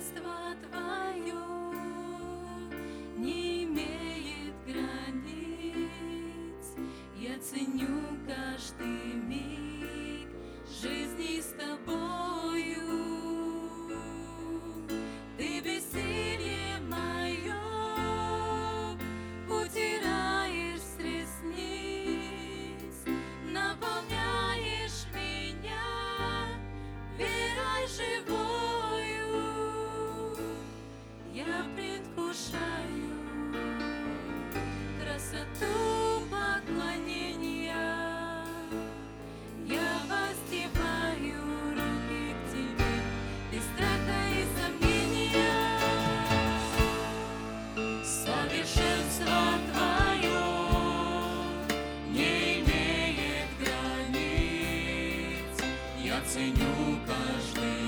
Kannst du каждый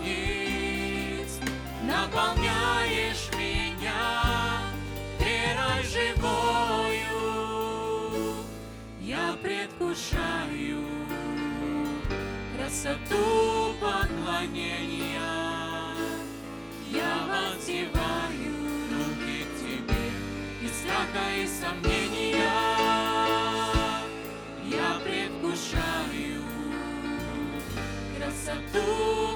ресниц Наполняешь меня верой живою. Я предвкушаю красоту поклонения. Я воздеваю руки к тебе И страха, и сомнения. Я предвкушаю красоту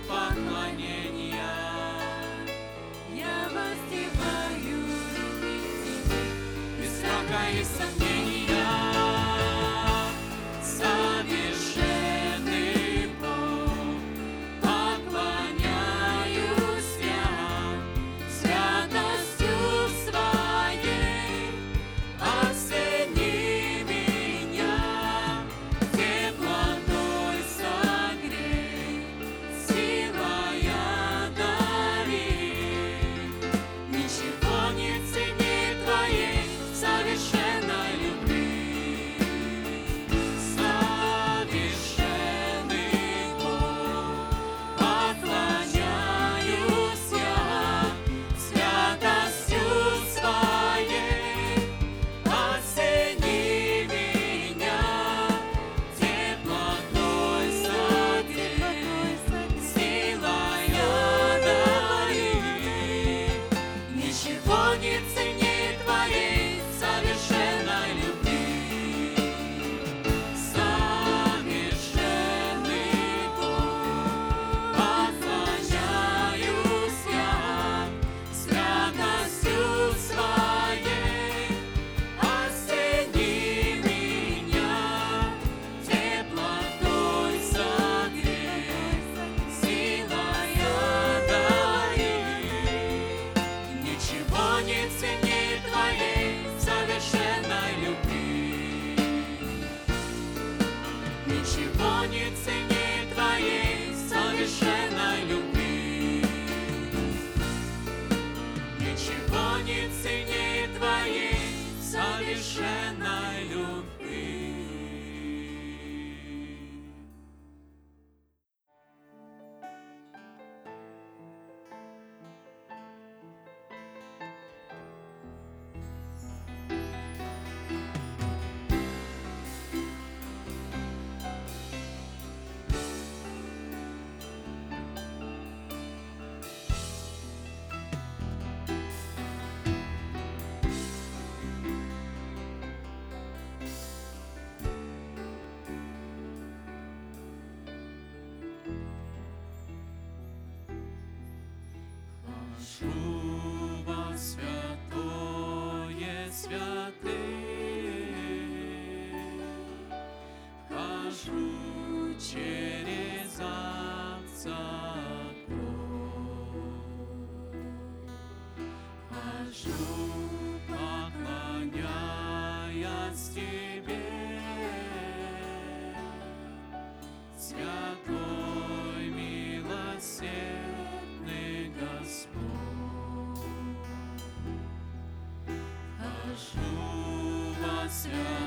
во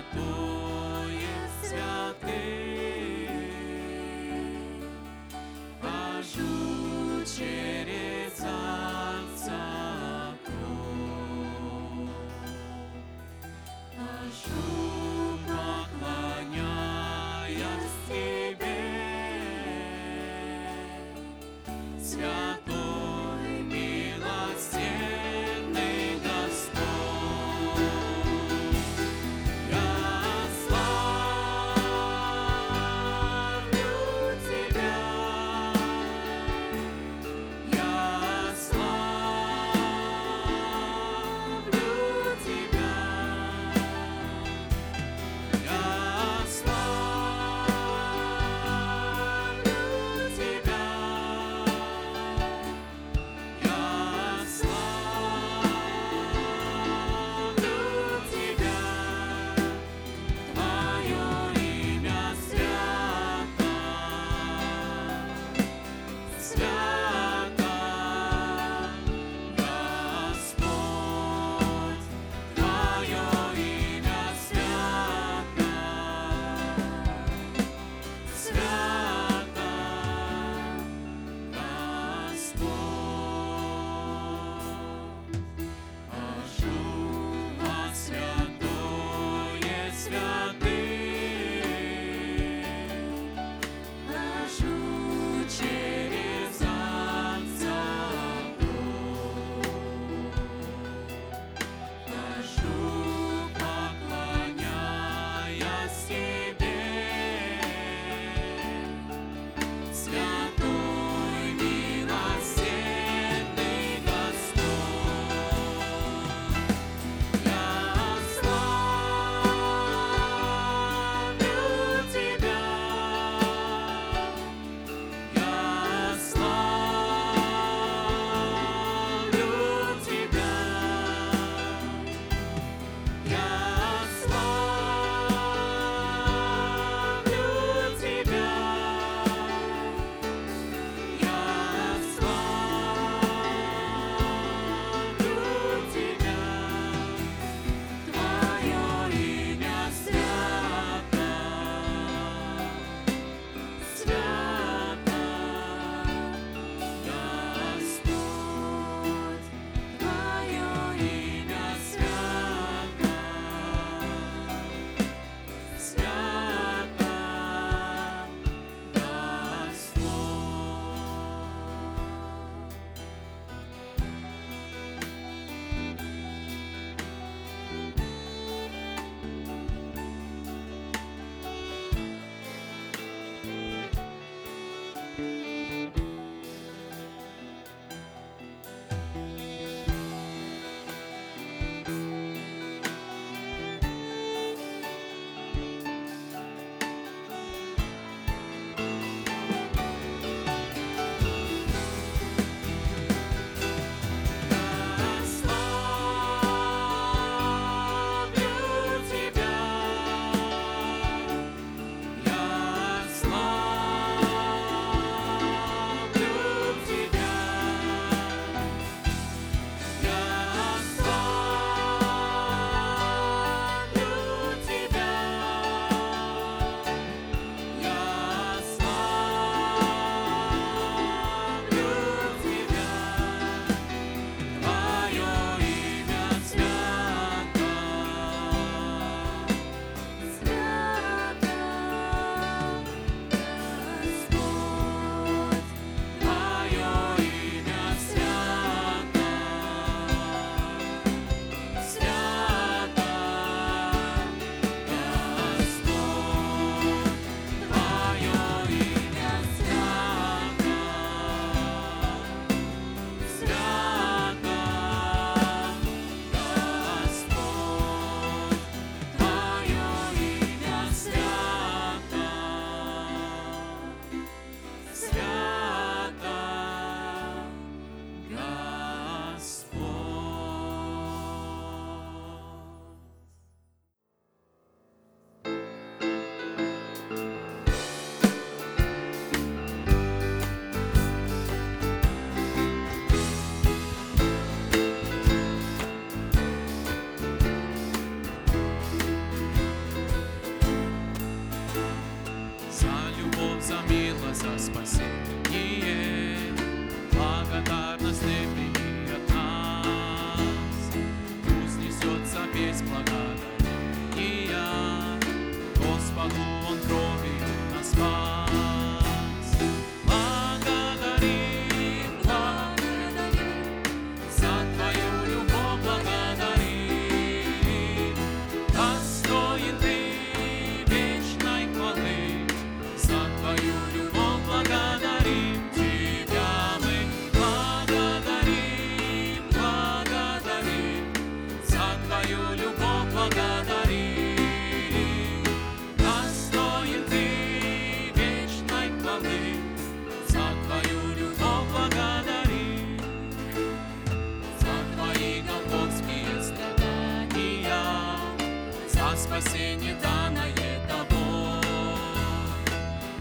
за спасение данное тобой,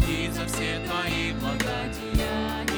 и за все Твои благодеяния.